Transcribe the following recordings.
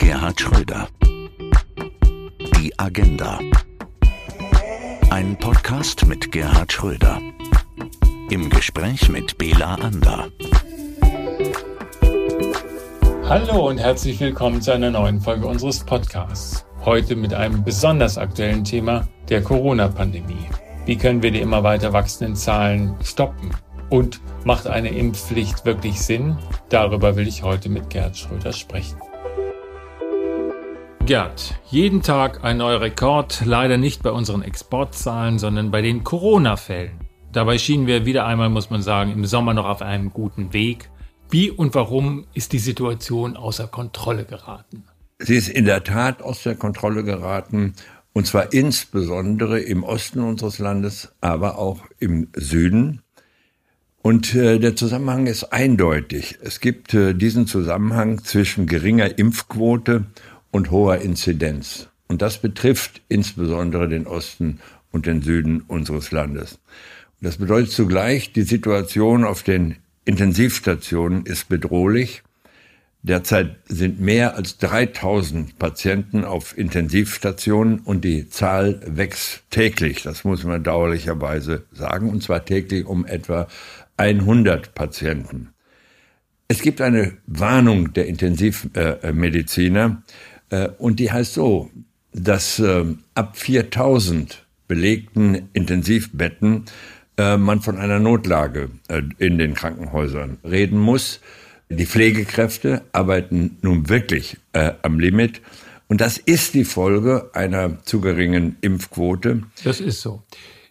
Gerhard Schröder. Die Agenda. Ein Podcast mit Gerhard Schröder. Im Gespräch mit Bela Ander. Hallo und herzlich willkommen zu einer neuen Folge unseres Podcasts. Heute mit einem besonders aktuellen Thema der Corona-Pandemie. Wie können wir die immer weiter wachsenden Zahlen stoppen? Und macht eine Impfpflicht wirklich Sinn? Darüber will ich heute mit Gerd Schröder sprechen. Gerd, jeden Tag ein neuer Rekord, leider nicht bei unseren Exportzahlen, sondern bei den Corona-Fällen. Dabei schienen wir wieder einmal, muss man sagen, im Sommer noch auf einem guten Weg. Wie und warum ist die Situation außer Kontrolle geraten? Sie ist in der Tat aus der Kontrolle geraten, und zwar insbesondere im Osten unseres Landes, aber auch im Süden. Und äh, der Zusammenhang ist eindeutig. Es gibt äh, diesen Zusammenhang zwischen geringer Impfquote und hoher Inzidenz. Und das betrifft insbesondere den Osten und den Süden unseres Landes. Und das bedeutet zugleich, die Situation auf den Intensivstationen ist bedrohlich. Derzeit sind mehr als 3000 Patienten auf Intensivstationen und die Zahl wächst täglich. Das muss man dauerlicherweise sagen. Und zwar täglich um etwa 100 Patienten. Es gibt eine Warnung der Intensivmediziner äh, und die heißt so, dass äh, ab 4000 belegten Intensivbetten äh, man von einer Notlage äh, in den Krankenhäusern reden muss. Die Pflegekräfte arbeiten nun wirklich äh, am Limit. Und das ist die Folge einer zu geringen Impfquote. Das ist so.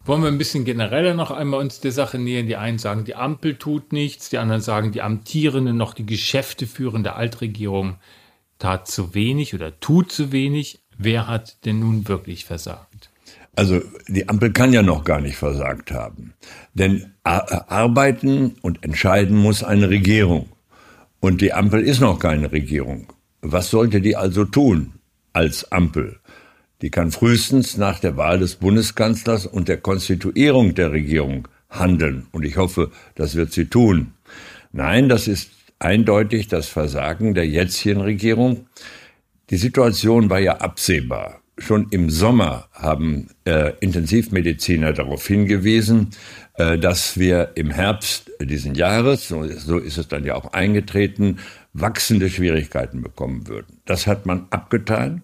Wollen wir ein bisschen genereller noch einmal uns der Sache nähern? Die einen sagen, die Ampel tut nichts, die anderen sagen, die amtierende, noch die Geschäfte führende Altregierung tat zu wenig oder tut zu wenig. Wer hat denn nun wirklich versagt? Also die Ampel kann ja noch gar nicht versagt haben. Denn arbeiten und entscheiden muss eine Regierung. Und die Ampel ist noch keine Regierung. Was sollte die also tun als Ampel? Die kann frühestens nach der Wahl des Bundeskanzlers und der Konstituierung der Regierung handeln. Und ich hoffe, das wird sie tun. Nein, das ist eindeutig das Versagen der jetzigen Regierung. Die Situation war ja absehbar. Schon im Sommer haben äh, Intensivmediziner darauf hingewiesen, äh, dass wir im Herbst diesen Jahres, so, so ist es dann ja auch eingetreten, wachsende Schwierigkeiten bekommen würden. Das hat man abgetan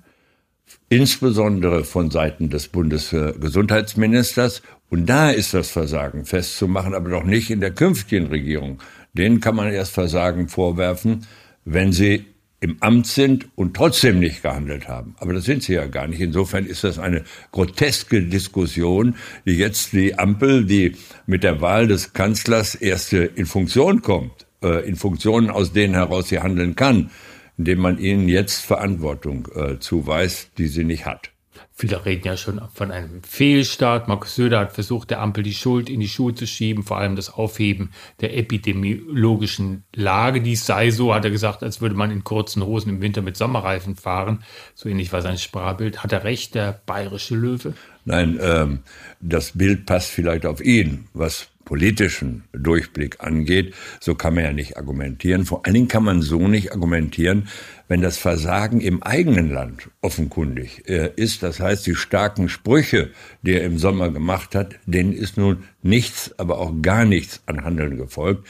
insbesondere von Seiten des Bundesgesundheitsministers. Und da ist das Versagen festzumachen, aber doch nicht in der künftigen Regierung. Denen kann man erst Versagen vorwerfen, wenn sie im Amt sind und trotzdem nicht gehandelt haben. Aber das sind sie ja gar nicht. Insofern ist das eine groteske Diskussion, die jetzt die Ampel, die mit der Wahl des Kanzlers erst in Funktion kommt, äh, in Funktionen, aus denen heraus sie handeln kann, indem man ihnen jetzt Verantwortung äh, zuweist, die sie nicht hat. Viele reden ja schon von einem Fehlstart. Markus Söder hat versucht, der Ampel die Schuld in die Schuhe zu schieben, vor allem das Aufheben der epidemiologischen Lage. Dies sei so, hat er gesagt, als würde man in kurzen Hosen im Winter mit Sommerreifen fahren. So ähnlich war sein Sprachbild. Hat er recht, der bayerische Löwe? Nein, ähm, das Bild passt vielleicht auf ihn. Was politischen Durchblick angeht, so kann man ja nicht argumentieren. Vor allen Dingen kann man so nicht argumentieren, wenn das Versagen im eigenen Land offenkundig äh, ist. Das heißt, die starken Sprüche, die er im Sommer gemacht hat, denen ist nun nichts, aber auch gar nichts an Handeln gefolgt.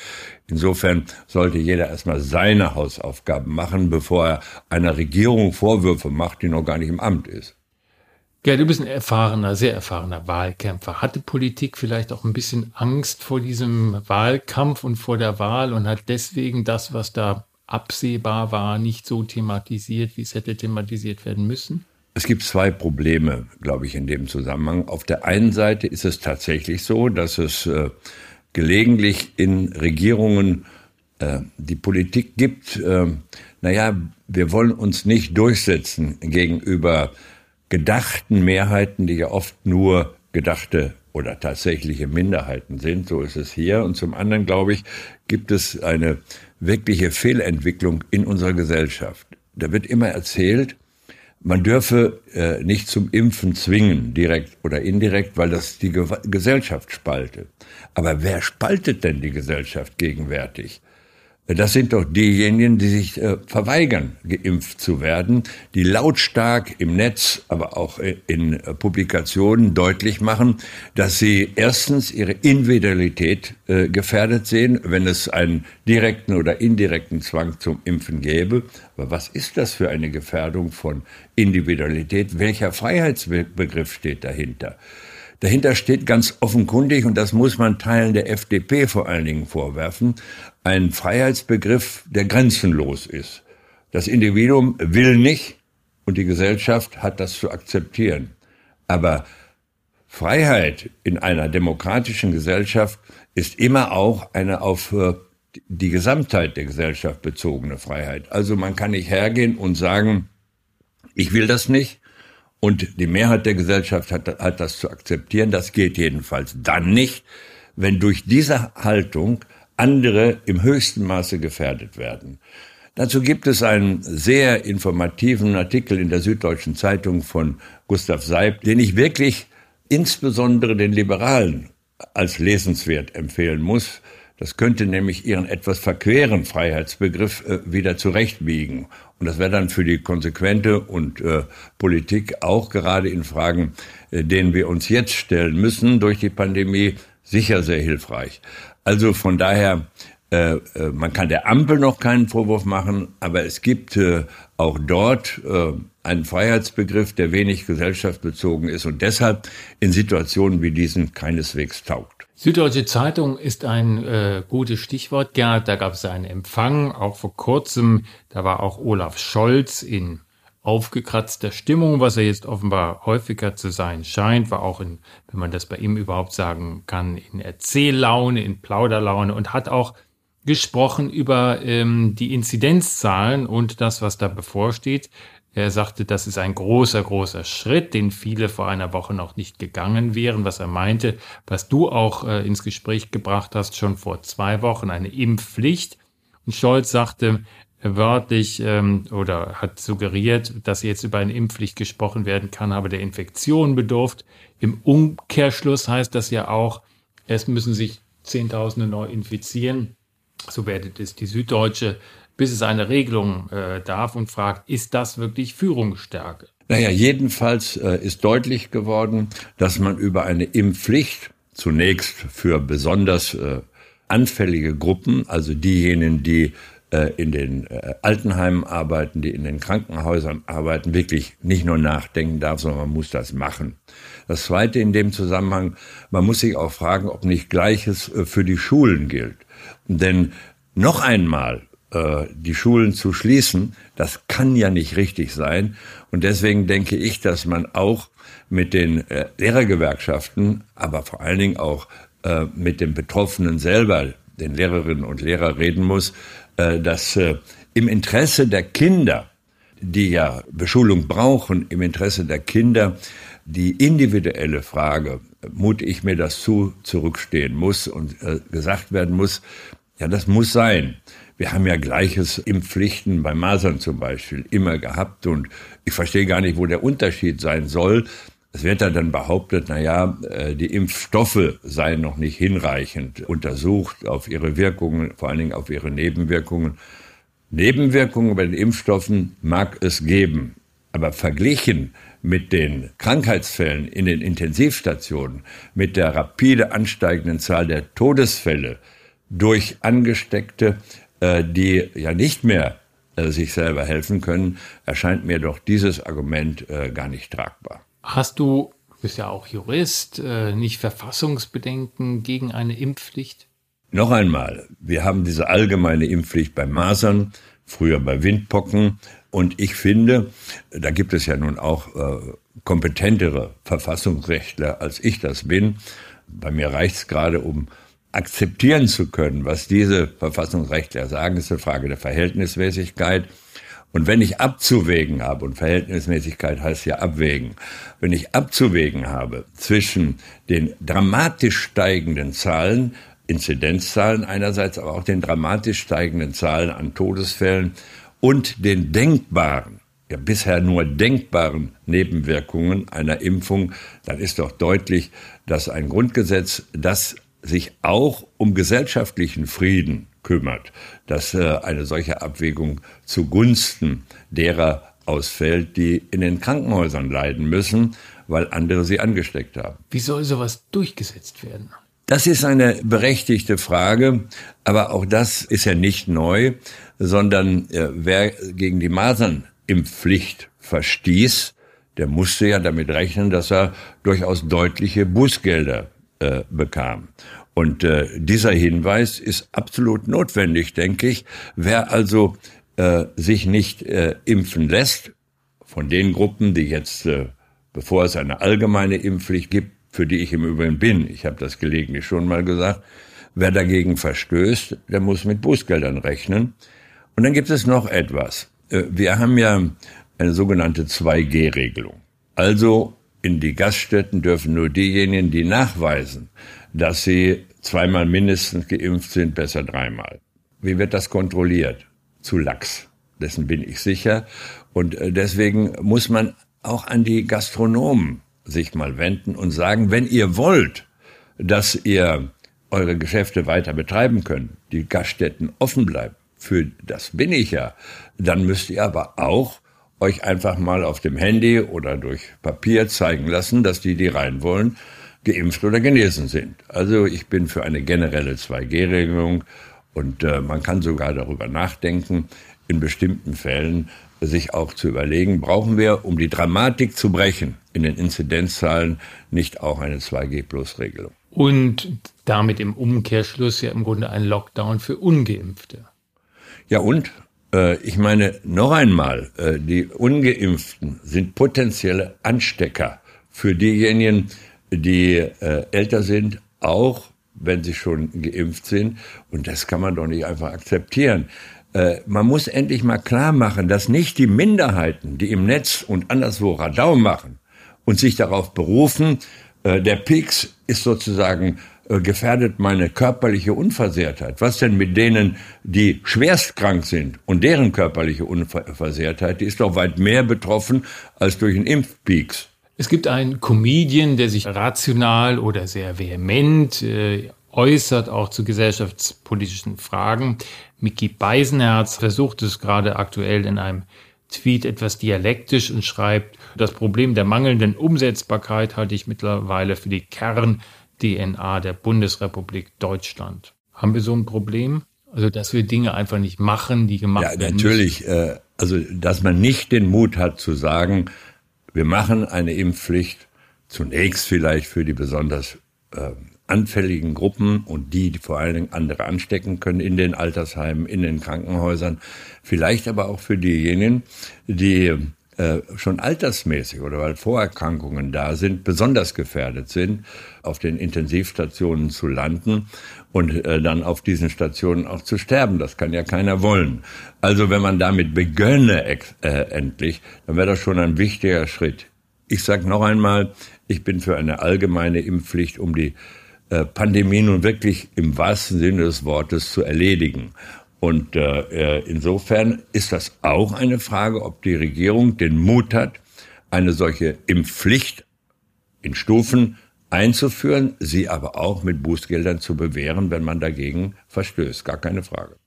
Insofern sollte jeder erstmal seine Hausaufgaben machen, bevor er einer Regierung Vorwürfe macht, die noch gar nicht im Amt ist. Ja, du bist ein erfahrener, sehr erfahrener Wahlkämpfer. Hatte Politik vielleicht auch ein bisschen Angst vor diesem Wahlkampf und vor der Wahl und hat deswegen das, was da absehbar war, nicht so thematisiert, wie es hätte thematisiert werden müssen? Es gibt zwei Probleme, glaube ich, in dem Zusammenhang. Auf der einen Seite ist es tatsächlich so, dass es äh, gelegentlich in Regierungen äh, die Politik gibt, äh, naja, wir wollen uns nicht durchsetzen gegenüber gedachten Mehrheiten, die ja oft nur gedachte oder tatsächliche Minderheiten sind. So ist es hier. Und zum anderen, glaube ich, gibt es eine wirkliche Fehlentwicklung in unserer Gesellschaft. Da wird immer erzählt, man dürfe äh, nicht zum Impfen zwingen, direkt oder indirekt, weil das die Ge Gesellschaft spalte. Aber wer spaltet denn die Gesellschaft gegenwärtig? Das sind doch diejenigen, die sich äh, verweigern, geimpft zu werden, die lautstark im Netz, aber auch in äh, Publikationen deutlich machen, dass sie erstens ihre Individualität äh, gefährdet sehen, wenn es einen direkten oder indirekten Zwang zum Impfen gäbe. Aber was ist das für eine Gefährdung von Individualität? Welcher Freiheitsbegriff steht dahinter? Dahinter steht ganz offenkundig, und das muss man Teilen der FDP vor allen Dingen vorwerfen, ein Freiheitsbegriff, der grenzenlos ist. Das Individuum will nicht und die Gesellschaft hat das zu akzeptieren. Aber Freiheit in einer demokratischen Gesellschaft ist immer auch eine auf äh, die Gesamtheit der Gesellschaft bezogene Freiheit. Also man kann nicht hergehen und sagen, ich will das nicht und die Mehrheit der Gesellschaft hat, hat das zu akzeptieren. Das geht jedenfalls dann nicht, wenn durch diese Haltung andere im höchsten Maße gefährdet werden. Dazu gibt es einen sehr informativen Artikel in der Süddeutschen Zeitung von Gustav Seib, den ich wirklich insbesondere den Liberalen als lesenswert empfehlen muss. Das könnte nämlich ihren etwas verqueren Freiheitsbegriff äh, wieder zurechtbiegen. Und das wäre dann für die konsequente und äh, Politik auch gerade in Fragen, äh, denen wir uns jetzt stellen müssen durch die Pandemie, sicher sehr hilfreich. Also von daher, äh, äh, man kann der Ampel noch keinen Vorwurf machen, aber es gibt äh, auch dort äh, einen Freiheitsbegriff, der wenig gesellschaftsbezogen ist und deshalb in Situationen wie diesen keineswegs taugt. Süddeutsche Zeitung ist ein äh, gutes Stichwort. Gerhard, da gab es einen Empfang, auch vor kurzem. Da war auch Olaf Scholz in aufgekratzter Stimmung, was er jetzt offenbar häufiger zu sein scheint, war auch in, wenn man das bei ihm überhaupt sagen kann, in Erzähllaune, in Plauderlaune und hat auch gesprochen über ähm, die Inzidenzzahlen und das, was da bevorsteht. Er sagte, das ist ein großer, großer Schritt, den viele vor einer Woche noch nicht gegangen wären, was er meinte, was du auch äh, ins Gespräch gebracht hast, schon vor zwei Wochen, eine Impfpflicht. Und Scholz sagte, wörtlich ähm, oder hat suggeriert, dass jetzt über eine Impfpflicht gesprochen werden kann, aber der Infektion bedurft. Im Umkehrschluss heißt das ja auch, es müssen sich Zehntausende neu infizieren. So wertet es die Süddeutsche, bis es eine Regelung äh, darf und fragt, ist das wirklich Führungsstärke? Naja, jedenfalls äh, ist deutlich geworden, dass man über eine Impfpflicht zunächst für besonders äh, anfällige Gruppen, also diejenigen, die äh, in den äh, Altenheimen arbeiten, die in den Krankenhäusern arbeiten, wirklich nicht nur nachdenken darf, sondern man muss das machen. Das Zweite in dem Zusammenhang, man muss sich auch fragen, ob nicht Gleiches äh, für die Schulen gilt. Denn noch einmal die Schulen zu schließen, das kann ja nicht richtig sein. Und deswegen denke ich, dass man auch mit den Lehrergewerkschaften, aber vor allen Dingen auch mit den Betroffenen selber, den Lehrerinnen und Lehrern reden muss, äh, dass äh, im Interesse der Kinder, die ja Beschulung brauchen, im Interesse der Kinder die individuelle Frage, mute ich mir das zu, zurückstehen muss und äh, gesagt werden muss, ja, das muss sein. Wir haben ja Gleiches Impfpflichten bei Masern zum Beispiel immer gehabt und ich verstehe gar nicht, wo der Unterschied sein soll. Es wird dann behauptet, na ja, äh, die Impfstoffe seien noch nicht hinreichend untersucht auf ihre Wirkungen, vor allen Dingen auf ihre Nebenwirkungen. Nebenwirkungen bei den Impfstoffen mag es geben, aber verglichen mit den Krankheitsfällen in den Intensivstationen, mit der rapide ansteigenden Zahl der Todesfälle durch Angesteckte, die ja nicht mehr äh, sich selber helfen können, erscheint mir doch dieses Argument gar nicht tragbar. Hast du, du bist ja auch Jurist, äh, nicht Verfassungsbedenken gegen eine Impfpflicht? Noch einmal, wir haben diese allgemeine Impfpflicht bei Masern, früher bei Windpocken. Und ich finde, da gibt es ja nun auch äh, kompetentere Verfassungsrechtler, als ich das bin. Bei mir reicht es gerade, um akzeptieren zu können, was diese Verfassungsrechtler sagen, ist eine Frage der Verhältnismäßigkeit. Und wenn ich abzuwägen habe, und Verhältnismäßigkeit heißt ja abwägen, wenn ich abzuwägen habe zwischen den dramatisch steigenden Zahlen, Inzidenzzahlen einerseits, aber auch den dramatisch steigenden Zahlen an Todesfällen und den denkbaren, ja bisher nur denkbaren Nebenwirkungen einer Impfung, dann ist doch deutlich, dass ein Grundgesetz, das sich auch um gesellschaftlichen Frieden kümmert, dass äh, eine solche Abwägung zugunsten derer ausfällt, die in den Krankenhäusern leiden müssen, weil andere sie angesteckt haben. Wie soll sowas durchgesetzt werden? Das ist eine berechtigte Frage, aber auch das ist ja nicht neu, sondern äh, wer gegen die Masernimpfpflicht verstieß, der musste ja damit rechnen, dass er durchaus deutliche Bußgelder äh, bekam. Und äh, dieser Hinweis ist absolut notwendig, denke ich. Wer also äh, sich nicht äh, impfen lässt, von den Gruppen, die jetzt, äh, bevor es eine allgemeine Impfpflicht gibt, für die ich im Übrigen bin, ich habe das gelegentlich schon mal gesagt, wer dagegen verstößt, der muss mit Bußgeldern rechnen. Und dann gibt es noch etwas. Äh, wir haben ja eine sogenannte 2G-Regelung. Also in die Gaststätten dürfen nur diejenigen, die nachweisen, dass sie zweimal mindestens geimpft sind, besser dreimal. Wie wird das kontrolliert? Zu lax. Dessen bin ich sicher. Und äh, deswegen muss man auch an die Gastronomen sich mal wenden und sagen, wenn ihr wollt, dass ihr eure Geschäfte weiter betreiben könnt, die Gaststätten offen bleiben, für das bin ich ja, dann müsst ihr aber auch euch einfach mal auf dem Handy oder durch Papier zeigen lassen, dass die, die rein wollen, geimpft oder genesen sind. Also ich bin für eine generelle 2G-Regelung und äh, man kann sogar darüber nachdenken, in bestimmten Fällen sich auch zu überlegen, brauchen wir, um die Dramatik zu brechen in den Inzidenzzahlen, nicht auch eine 2G-Plus-Regelung. Und damit im Umkehrschluss ja im Grunde ein Lockdown für ungeimpfte. Ja und? Äh, ich meine, noch einmal, äh, die ungeimpften sind potenzielle Anstecker für diejenigen, die äh, älter sind, auch wenn sie schon geimpft sind. Und das kann man doch nicht einfach akzeptieren. Man muss endlich mal klar machen, dass nicht die Minderheiten, die im Netz und anderswo Radau machen und sich darauf berufen, der Peaks ist sozusagen gefährdet meine körperliche Unversehrtheit. Was denn mit denen, die schwerst krank sind und deren körperliche Unversehrtheit, die ist doch weit mehr betroffen als durch einen Impfpeaks. Es gibt einen Comedian, der sich rational oder sehr vehement äh, äußert, auch zu gesellschaftspolitischen Fragen. Mickey Beisenherz versucht es gerade aktuell in einem Tweet etwas dialektisch und schreibt, das Problem der mangelnden Umsetzbarkeit halte ich mittlerweile für die Kern-DNA der Bundesrepublik Deutschland. Haben wir so ein Problem? Also, dass wir Dinge einfach nicht machen, die gemacht werden. Ja, natürlich. Äh, also, dass man nicht den Mut hat zu sagen, wir machen eine Impfpflicht zunächst vielleicht für die besonders äh, anfälligen Gruppen und die, die vor allen Dingen andere anstecken können in den Altersheimen, in den Krankenhäusern, vielleicht aber auch für diejenigen, die äh, schon altersmäßig oder weil Vorerkrankungen da sind, besonders gefährdet sind, auf den Intensivstationen zu landen und äh, dann auf diesen Stationen auch zu sterben. Das kann ja keiner wollen. Also wenn man damit begönne äh, endlich, dann wäre das schon ein wichtiger Schritt. Ich sage noch einmal, ich bin für eine allgemeine Impfpflicht, um die äh, Pandemie nun wirklich im wahrsten Sinne des Wortes zu erledigen. Und äh, insofern ist das auch eine Frage, ob die Regierung den Mut hat, eine solche Impfpflicht in Stufen einzuführen, sie aber auch mit Bußgeldern zu bewähren, wenn man dagegen verstößt. Gar keine Frage.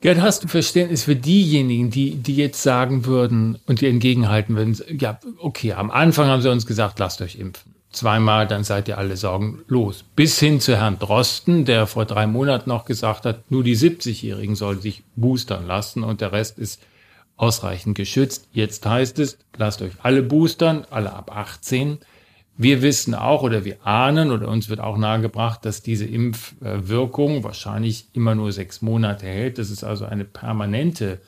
Gerd, hast du Verständnis für diejenigen, die, die jetzt sagen würden und die entgegenhalten würden, ja, okay, am Anfang haben sie uns gesagt, lasst euch impfen zweimal, dann seid ihr alle sorgenlos. Bis hin zu Herrn Drosten, der vor drei Monaten noch gesagt hat, nur die 70-Jährigen sollen sich boostern lassen und der Rest ist ausreichend geschützt. Jetzt heißt es, lasst euch alle boostern, alle ab 18. Wir wissen auch oder wir ahnen oder uns wird auch nahegebracht, dass diese Impfwirkung wahrscheinlich immer nur sechs Monate hält. Das ist also eine permanente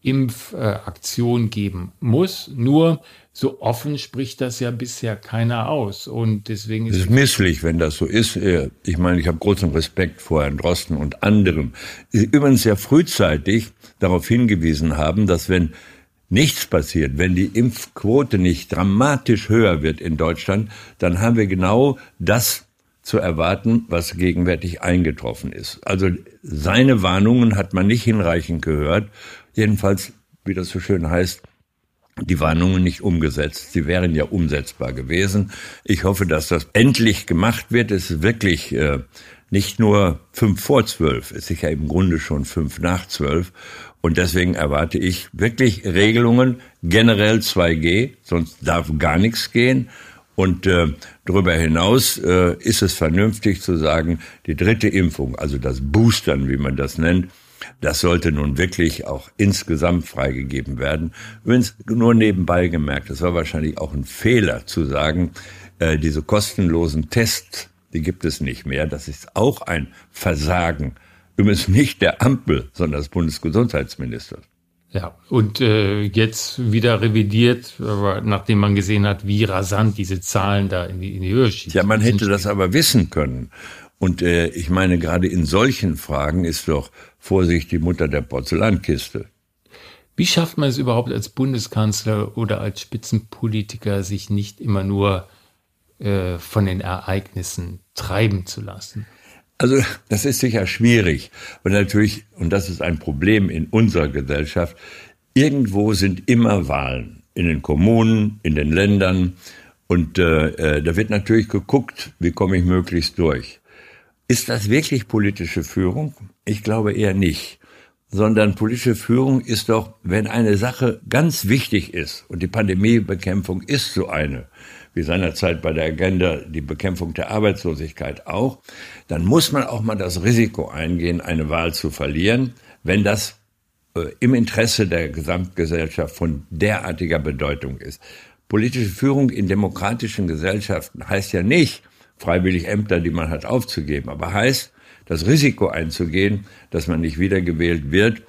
Impfaktion geben muss. Nur so offen spricht das ja bisher keiner aus. Und deswegen ist es ist misslich, wenn das so ist. Ich meine, ich habe großen Respekt vor Herrn Drosten und anderen. Übrigens sehr frühzeitig darauf hingewiesen haben, dass wenn nichts passiert, wenn die Impfquote nicht dramatisch höher wird in Deutschland, dann haben wir genau das zu erwarten, was gegenwärtig eingetroffen ist. Also seine Warnungen hat man nicht hinreichend gehört. Jedenfalls, wie das so schön heißt, die Warnungen nicht umgesetzt. Sie wären ja umsetzbar gewesen. Ich hoffe, dass das endlich gemacht wird. Es ist wirklich äh, nicht nur fünf vor zwölf, es ist ja im Grunde schon fünf nach zwölf. Und deswegen erwarte ich wirklich Regelungen, generell 2G, sonst darf gar nichts gehen. Und äh, darüber hinaus äh, ist es vernünftig zu sagen, die dritte Impfung, also das Boostern, wie man das nennt, das sollte nun wirklich auch insgesamt freigegeben werden. Übrigens nur nebenbei gemerkt, es war wahrscheinlich auch ein Fehler zu sagen, äh, diese kostenlosen Tests, die gibt es nicht mehr. Das ist auch ein Versagen. Übrigens nicht der Ampel, sondern des Bundesgesundheitsministers. Ja, und äh, jetzt wieder revidiert, nachdem man gesehen hat, wie rasant diese Zahlen da in die, in die Höhe schießen. Ja, man hätte das aber wissen können. Und äh, ich meine, gerade in solchen Fragen ist doch Vorsicht die Mutter der Porzellankiste. Wie schafft man es überhaupt als Bundeskanzler oder als Spitzenpolitiker, sich nicht immer nur äh, von den Ereignissen treiben zu lassen? Also das ist sicher schwierig, weil natürlich, und das ist ein Problem in unserer Gesellschaft, irgendwo sind immer Wahlen in den Kommunen, in den Ländern und äh, äh, da wird natürlich geguckt, wie komme ich möglichst durch. Ist das wirklich politische Führung? Ich glaube eher nicht. Sondern politische Führung ist doch, wenn eine Sache ganz wichtig ist, und die Pandemiebekämpfung ist so eine, wie seinerzeit bei der Agenda die Bekämpfung der Arbeitslosigkeit auch, dann muss man auch mal das Risiko eingehen, eine Wahl zu verlieren, wenn das äh, im Interesse der Gesamtgesellschaft von derartiger Bedeutung ist. Politische Führung in demokratischen Gesellschaften heißt ja nicht, freiwillig Ämter, die man hat, aufzugeben, aber heißt, das Risiko einzugehen, dass man nicht wiedergewählt wird,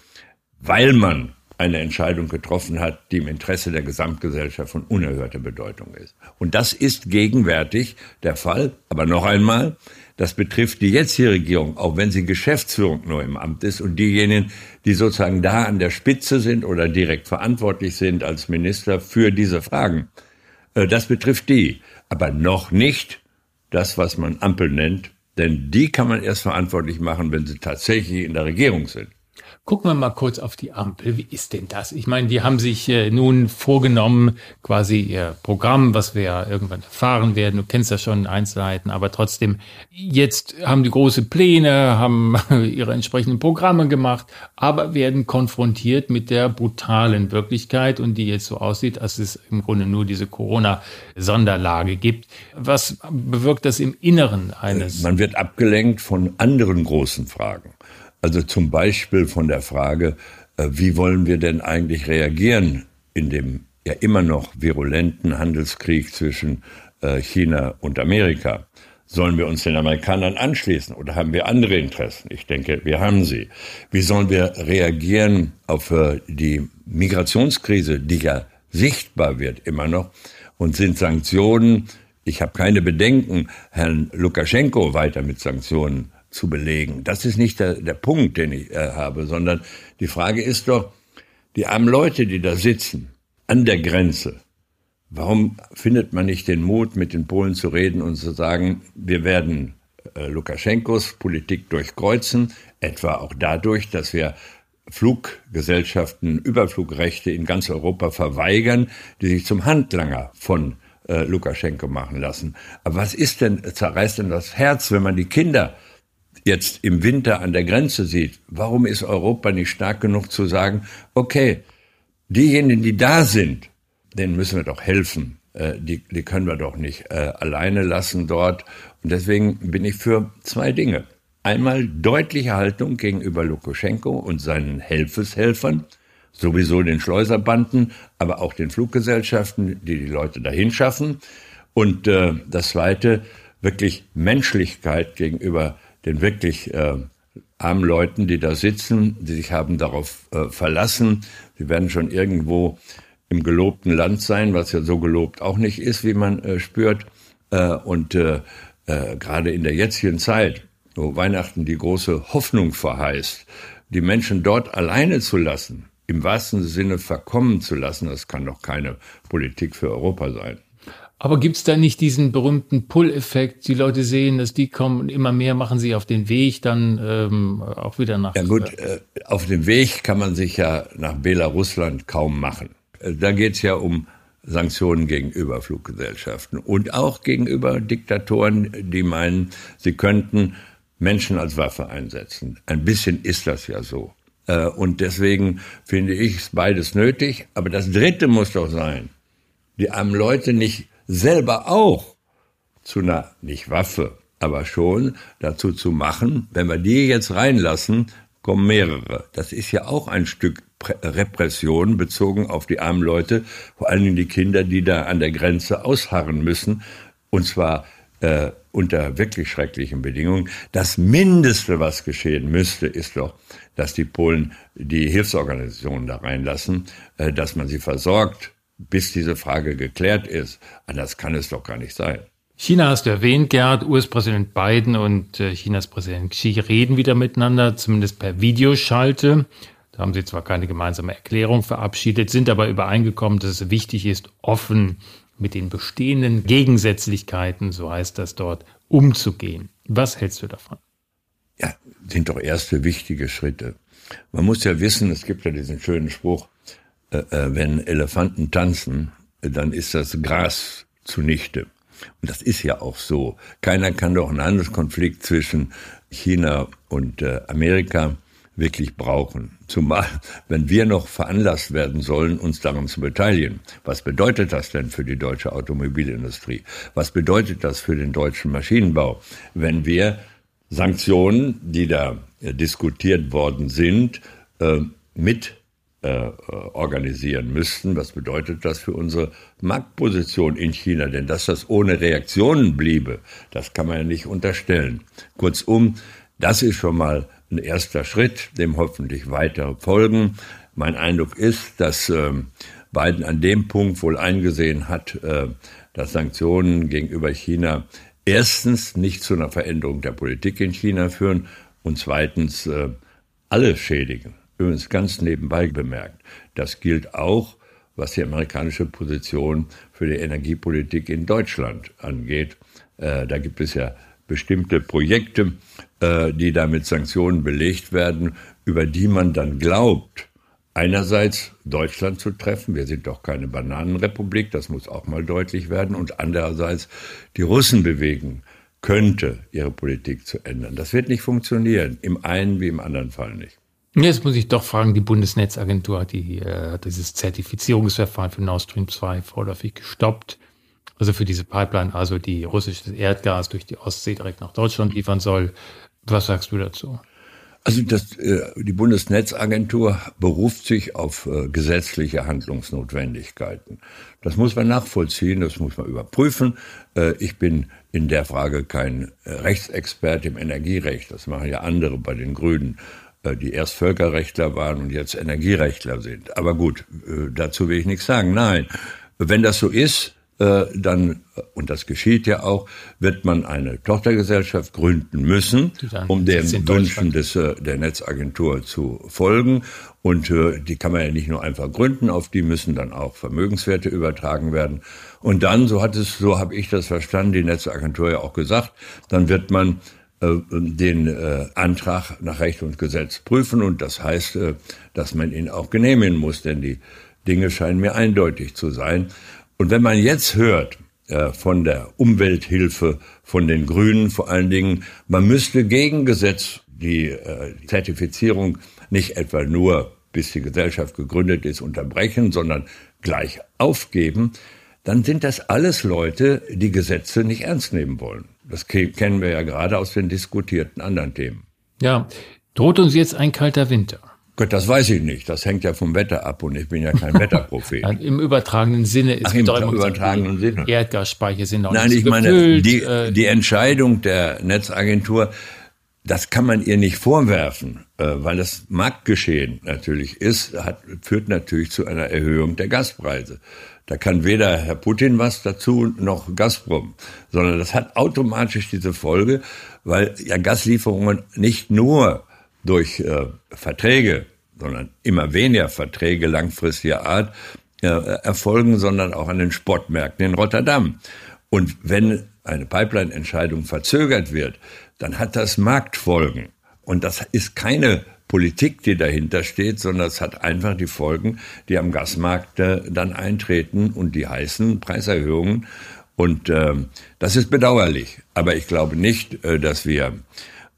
weil man eine Entscheidung getroffen hat, die im Interesse der Gesamtgesellschaft von unerhörter Bedeutung ist. Und das ist gegenwärtig der Fall. Aber noch einmal, das betrifft die jetzige Regierung, auch wenn sie Geschäftsführung nur im Amt ist und diejenigen, die sozusagen da an der Spitze sind oder direkt verantwortlich sind als Minister für diese Fragen. Äh, das betrifft die, aber noch nicht das, was man Ampel nennt, denn die kann man erst verantwortlich machen, wenn sie tatsächlich in der Regierung sind. Gucken wir mal kurz auf die Ampel. Wie ist denn das? Ich meine, die haben sich äh, nun vorgenommen, quasi ihr Programm, was wir ja irgendwann erfahren werden. Du kennst ja schon Einzelheiten, aber trotzdem, jetzt haben die große Pläne, haben ihre entsprechenden Programme gemacht, aber werden konfrontiert mit der brutalen Wirklichkeit und die jetzt so aussieht, als es im Grunde nur diese Corona-Sonderlage gibt. Was bewirkt das im Inneren eines? Man wird abgelenkt von anderen großen Fragen. Also zum Beispiel von der Frage, äh, wie wollen wir denn eigentlich reagieren in dem ja immer noch virulenten Handelskrieg zwischen äh, China und Amerika? Sollen wir uns den Amerikanern anschließen oder haben wir andere Interessen? Ich denke, wir haben sie. Wie sollen wir reagieren auf äh, die Migrationskrise, die ja sichtbar wird immer noch? Und sind Sanktionen, ich habe keine Bedenken, Herrn Lukaschenko weiter mit Sanktionen zu belegen. Das ist nicht der, der Punkt, den ich äh, habe, sondern die Frage ist doch, die armen Leute, die da sitzen, an der Grenze, warum findet man nicht den Mut, mit den Polen zu reden und zu sagen, wir werden äh, Lukaschenkos Politik durchkreuzen, etwa auch dadurch, dass wir Fluggesellschaften Überflugrechte in ganz Europa verweigern, die sich zum Handlanger von äh, Lukaschenko machen lassen. Aber was ist denn, zerreißt denn das Herz, wenn man die Kinder jetzt im Winter an der Grenze sieht, warum ist Europa nicht stark genug zu sagen, okay, diejenigen, die da sind, denen müssen wir doch helfen. Äh, die, die können wir doch nicht äh, alleine lassen dort. Und deswegen bin ich für zwei Dinge. Einmal deutliche Haltung gegenüber Lukaschenko und seinen Helfeshelfern, sowieso den Schleuserbanden, aber auch den Fluggesellschaften, die die Leute dahin schaffen. Und äh, das Zweite, wirklich Menschlichkeit gegenüber den wirklich äh, armen Leuten, die da sitzen, die sich haben darauf äh, verlassen. Sie werden schon irgendwo im gelobten Land sein, was ja so gelobt auch nicht ist, wie man äh, spürt. Äh, und äh, äh, gerade in der jetzigen Zeit, wo Weihnachten die große Hoffnung verheißt, die Menschen dort alleine zu lassen, im wahrsten Sinne verkommen zu lassen, das kann doch keine Politik für Europa sein. Aber gibt's da nicht diesen berühmten Pull-Effekt? Die Leute sehen, dass die kommen und immer mehr machen sie auf den Weg dann ähm, auch wieder nach. Ja gut, äh, auf dem Weg kann man sich ja nach Belarusland kaum machen. Äh, da geht's ja um Sanktionen gegenüber Fluggesellschaften und auch gegenüber Diktatoren, die meinen, sie könnten Menschen als Waffe einsetzen. Ein bisschen ist das ja so. Äh, und deswegen finde ich es beides nötig. Aber das Dritte muss doch sein, die armen Leute nicht selber auch zu einer, nicht Waffe, aber schon dazu zu machen, wenn wir die jetzt reinlassen, kommen mehrere. Das ist ja auch ein Stück Repression bezogen auf die armen Leute, vor allen Dingen die Kinder, die da an der Grenze ausharren müssen. Und zwar äh, unter wirklich schrecklichen Bedingungen. Das Mindeste, was geschehen müsste, ist doch, dass die Polen die Hilfsorganisationen da reinlassen, äh, dass man sie versorgt, bis diese Frage geklärt ist. Anders kann es doch gar nicht sein. China hast du erwähnt, Gerhard. US-Präsident Biden und äh, Chinas Präsident Xi reden wieder miteinander, zumindest per Videoschalte. Da haben sie zwar keine gemeinsame Erklärung verabschiedet, sind aber übereingekommen, dass es wichtig ist, offen mit den bestehenden Gegensätzlichkeiten, so heißt das dort, umzugehen. Was hältst du davon? Ja, sind doch erste wichtige Schritte. Man muss ja wissen, es gibt ja diesen schönen Spruch, äh, äh wenn Elefanten tanzen, dann ist das Gras zunichte. Und das ist ja auch so. Keiner kann doch einen Handelskonflikt zwischen China und äh, Amerika wirklich brauchen. Zumal, wenn wir noch veranlasst werden sollen, uns daran zu beteiligen. Was bedeutet das denn für die deutsche Automobilindustrie? Was bedeutet das für den deutschen Maschinenbau, wenn wir Sanktionen, die da äh, diskutiert worden sind, äh, mit äh, organisieren müssten. Was bedeutet das für unsere Marktposition in China? Denn dass das ohne Reaktionen bliebe, das kann man ja nicht unterstellen. Kurzum, das ist schon mal ein erster Schritt, dem hoffentlich weitere folgen. Mein Eindruck ist, dass äh, Biden an dem Punkt wohl eingesehen hat, äh, dass Sanktionen gegenüber China erstens nicht zu einer Veränderung der Politik in China führen und zweitens äh, alle schädigen. Übrigens ganz nebenbei bemerkt, das gilt auch, was die amerikanische Position für die Energiepolitik in Deutschland angeht. Äh, da gibt es ja bestimmte Projekte, äh, die da mit Sanktionen belegt werden, über die man dann glaubt, einerseits Deutschland zu treffen, wir sind doch keine Bananenrepublik, das muss auch mal deutlich werden, und andererseits die Russen bewegen könnte, ihre Politik zu ändern. Das wird nicht funktionieren, im einen wie im anderen Fall nicht. Jetzt muss ich doch fragen, die Bundesnetzagentur hat die, äh, dieses Zertifizierungsverfahren für Nord Stream 2 vorläufig gestoppt. Also für diese Pipeline, also die russisches Erdgas durch die Ostsee direkt nach Deutschland liefern soll. Was sagst du dazu? Also das, äh, die Bundesnetzagentur beruft sich auf äh, gesetzliche Handlungsnotwendigkeiten. Das muss man nachvollziehen, das muss man überprüfen. Äh, ich bin in der Frage kein äh, Rechtsexperte im Energierecht. Das machen ja andere bei den Grünen. Äh, die erst Völkerrechtler waren und jetzt Energierechtler sind. Aber gut, äh, dazu will ich nichts sagen. Nein, wenn das so ist, äh, dann, und das geschieht ja auch, wird man eine Tochtergesellschaft gründen müssen, um den Wünschen des, der Netzagentur zu folgen. Und die kann man ja nicht nur einfach gründen, auf die müssen dann auch Vermögenswerte übertragen werden. Und dann, so hat es, so habe ich das verstanden, die Netzagentur ja auch gesagt, dann wird man den äh, Antrag nach Recht und Gesetz prüfen und das heißt, äh, dass man ihn auch genehmigen muss, denn die Dinge scheinen mir eindeutig zu sein. Und wenn man jetzt hört von der Umwelthilfe, von den Grünen vor allen Dingen, man müsste gegen Gesetz die Zertifizierung nicht etwa nur bis die Gesellschaft gegründet ist, unterbrechen, sondern gleich aufgeben, dann sind das alles Leute, die Gesetze nicht ernst nehmen wollen. Das kennen wir ja gerade aus den diskutierten anderen Themen. Ja, droht uns jetzt ein kalter Winter? Gott, das weiß ich nicht. Das hängt ja vom Wetter ab und ich bin ja kein Wetterprophet. Im übertragenen Sinne ist Ach, im übertragenen Sinne. Erdgasspeicher sind noch Nein, ich meine, die, äh, die Entscheidung der Netzagentur, das kann man ihr nicht vorwerfen, äh, weil das Marktgeschehen natürlich ist, hat, führt natürlich zu einer Erhöhung der Gaspreise. Da kann weder Herr Putin was dazu noch Gazprom, sondern das hat automatisch diese Folge, weil ja Gaslieferungen nicht nur durch äh, Verträge, sondern immer weniger Verträge langfristiger Art äh, erfolgen, sondern auch an den Sportmärkten in Rotterdam. Und wenn eine Pipeline-Entscheidung verzögert wird, dann hat das Marktfolgen. Und das ist keine Politik, die dahinter steht, sondern es hat einfach die Folgen, die am Gasmarkt äh, dann eintreten und die heißen Preiserhöhungen. Und äh, das ist bedauerlich. Aber ich glaube nicht, äh, dass wir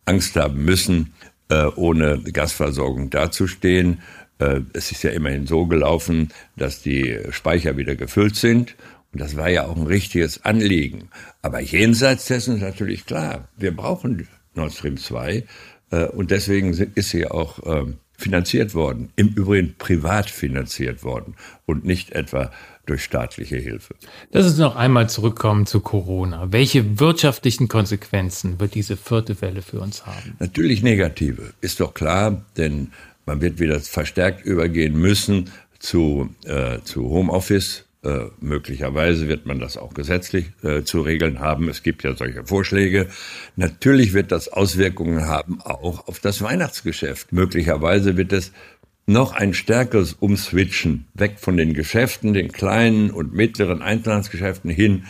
Angst haben müssen, äh, ohne Gasversorgung dazustehen. Äh, es ist ja immerhin so gelaufen, dass die Speicher wieder gefüllt sind. Und das war ja auch ein richtiges Anliegen. Aber jenseits dessen ist natürlich klar, wir brauchen Nord Stream 2. Äh, und deswegen ist sie auch ähm, finanziert worden. Im Übrigen privat finanziert worden und nicht etwa durch staatliche Hilfe. Lass uns noch einmal zurückkommen zu Corona. Welche wirtschaftlichen Konsequenzen wird diese vierte Welle für uns haben? Natürlich negative, ist doch klar, denn man wird wieder verstärkt übergehen müssen zu, äh, zu Homeoffice. Äh, möglicherweise wird man das auch gesetzlich äh, zu regeln haben. Es gibt ja solche Vorschläge. Natürlich wird das Auswirkungen haben auch auf das Weihnachtsgeschäft. Möglicherweise wird es noch ein stärkeres Umswitchen weg von den Geschäften, den kleinen und mittleren Einzelhandelsgeschäften hin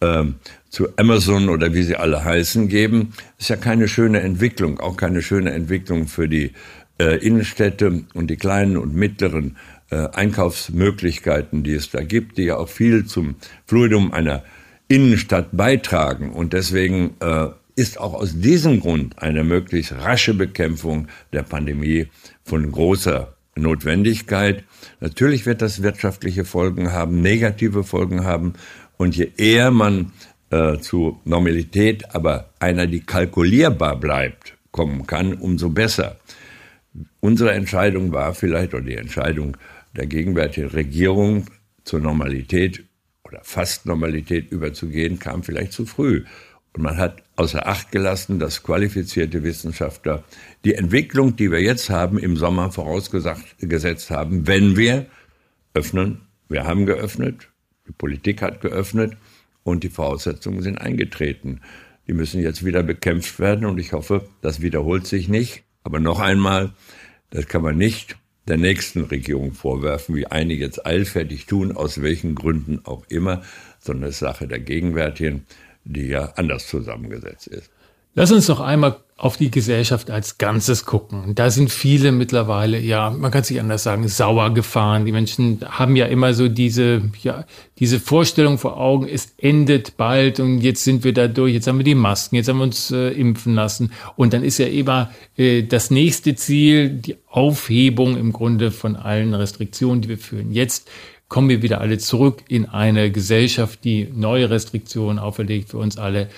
äh, zu Amazon oder wie sie alle heißen geben. Ist ja keine schöne Entwicklung, auch keine schöne Entwicklung für die äh, Innenstädte und die kleinen und mittleren Einkaufsmöglichkeiten, die es da gibt, die ja auch viel zum Fluidum einer Innenstadt beitragen. Und deswegen äh, ist auch aus diesem Grund eine möglichst rasche Bekämpfung der Pandemie von großer Notwendigkeit. Natürlich wird das wirtschaftliche Folgen haben, negative Folgen haben. Und je eher man äh, zu Normalität, aber einer, die kalkulierbar bleibt, kommen kann, umso besser. Unsere Entscheidung war vielleicht, oder die Entscheidung der gegenwärtigen Regierung zur Normalität oder fast Normalität überzugehen, kam vielleicht zu früh. Und man hat außer Acht gelassen, dass qualifizierte Wissenschaftler die Entwicklung, die wir jetzt haben, im Sommer vorausgesetzt haben, wenn wir öffnen. Wir haben geöffnet, die Politik hat geöffnet und die Voraussetzungen sind eingetreten. Die müssen jetzt wieder bekämpft werden und ich hoffe, das wiederholt sich nicht. Aber noch einmal, das kann man nicht der nächsten Regierung vorwerfen, wie einige jetzt eilfertig tun, aus welchen Gründen auch immer, sondern es ist Sache der gegenwärtigen, die ja anders zusammengesetzt ist. Lass uns noch einmal auf die Gesellschaft als Ganzes gucken. Da sind viele mittlerweile, ja, man kann sich anders sagen, sauer gefahren. Die Menschen haben ja immer so diese, ja, diese Vorstellung vor Augen, es endet bald und jetzt sind wir da durch, jetzt haben wir die Masken, jetzt haben wir uns äh, impfen lassen. Und dann ist ja immer äh, das nächste Ziel, die Aufhebung im Grunde von allen Restriktionen, die wir führen. Jetzt kommen wir wieder alle zurück in eine Gesellschaft, die neue Restriktionen auferlegt für uns alle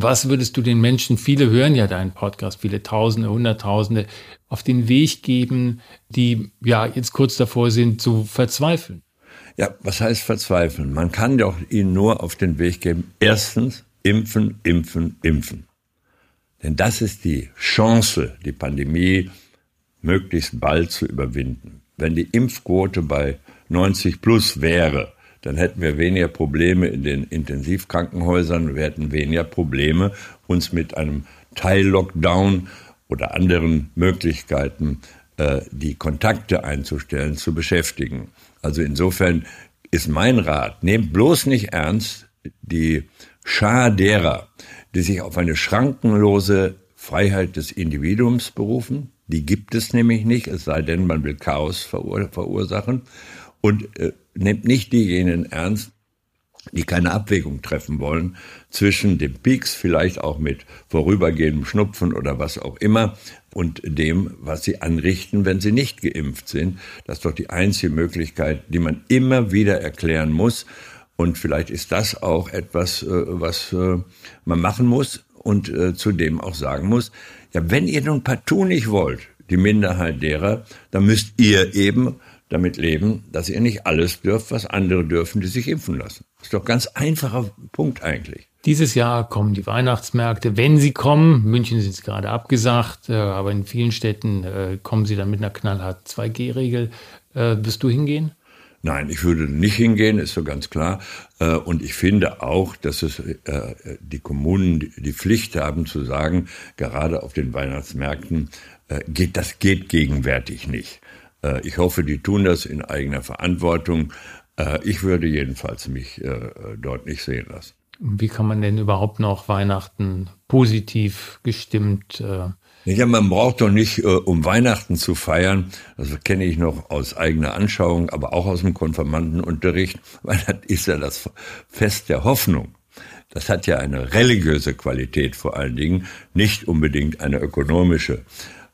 was würdest du den Menschen, viele hören ja deinen Podcast, viele Tausende, Hunderttausende, auf den Weg geben, die ja jetzt kurz davor sind zu verzweifeln? Ja, was heißt verzweifeln? Man kann doch ihnen nur auf den Weg geben, erstens impfen, impfen, impfen. Denn das ist die Chance, die Pandemie möglichst bald zu überwinden. Wenn die Impfquote bei 90 plus wäre, dann hätten wir weniger Probleme in den Intensivkrankenhäusern, wir hätten weniger Probleme, uns mit einem Teil-Lockdown oder anderen Möglichkeiten, äh, die Kontakte einzustellen, zu beschäftigen. Also insofern ist mein Rat, nehmt bloß nicht ernst die Schar derer, die sich auf eine schrankenlose Freiheit des Individuums berufen. Die gibt es nämlich nicht, es sei denn, man will Chaos verursachen. Und äh, nehmt nicht diejenigen ernst, die keine Abwägung treffen wollen zwischen dem Peaks, vielleicht auch mit vorübergehendem Schnupfen oder was auch immer, und dem, was sie anrichten, wenn sie nicht geimpft sind. Das ist doch die einzige Möglichkeit, die man immer wieder erklären muss. Und vielleicht ist das auch etwas, äh, was äh, man machen muss und äh, zudem auch sagen muss, ja, wenn ihr nun partout nicht wollt, die Minderheit derer, dann müsst ihr eben damit leben, dass ihr nicht alles dürft, was andere dürfen, die sich impfen lassen. Das ist doch ein ganz einfacher Punkt eigentlich. Dieses Jahr kommen die Weihnachtsmärkte, wenn sie kommen. München sind es gerade abgesagt, äh, aber in vielen Städten äh, kommen sie dann mit einer knallharten 2G-Regel. Äh, wirst du hingehen? Nein, ich würde nicht hingehen, ist so ganz klar. Und ich finde auch, dass es die Kommunen die Pflicht haben zu sagen, gerade auf den Weihnachtsmärkten geht das geht gegenwärtig nicht. Äh, ich hoffe, die tun das in eigener Verantwortung. Äh, ich würde jedenfalls mich äh, dort nicht sehen lassen. Wie kann man denn überhaupt noch Weihnachten positiv gestimmt ja, man braucht doch nicht, um Weihnachten zu feiern, das kenne ich noch aus eigener Anschauung, aber auch aus dem Konfirmandenunterricht, Weihnachten ist ja das Fest der Hoffnung. Das hat ja eine religiöse Qualität vor allen Dingen, nicht unbedingt eine ökonomische.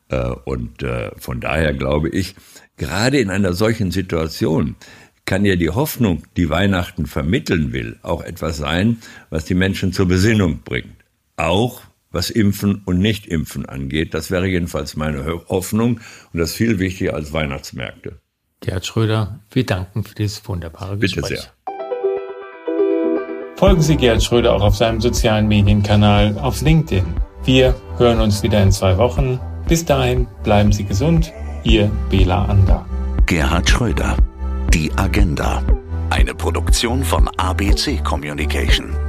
Äh, und äh, von daher glaube ich, gerade in einer solchen Situation kann ja die Hoffnung, die Weihnachten vermitteln will, auch etwas sein, was die Menschen zur Besinnung bringt. Auch was Impfen und Nicht-Impfen angeht. Das wäre jedenfalls meine Hoffnung und das viel wichtiger als Weihnachtsmärkte. Gerhard Schröder, wir danken für dieses wunderbare Gespräch. Bitte sehr. Folgen Sie Gerhard Schröder auch auf seinem sozialen Medienkanal auf LinkedIn. Wir hören uns wieder in zwei Wochen. Bis dahin bleiben Sie gesund. Ihr Bela Ander. Gerhard Schröder. Die Agenda. Eine Produktion von ABC Communication.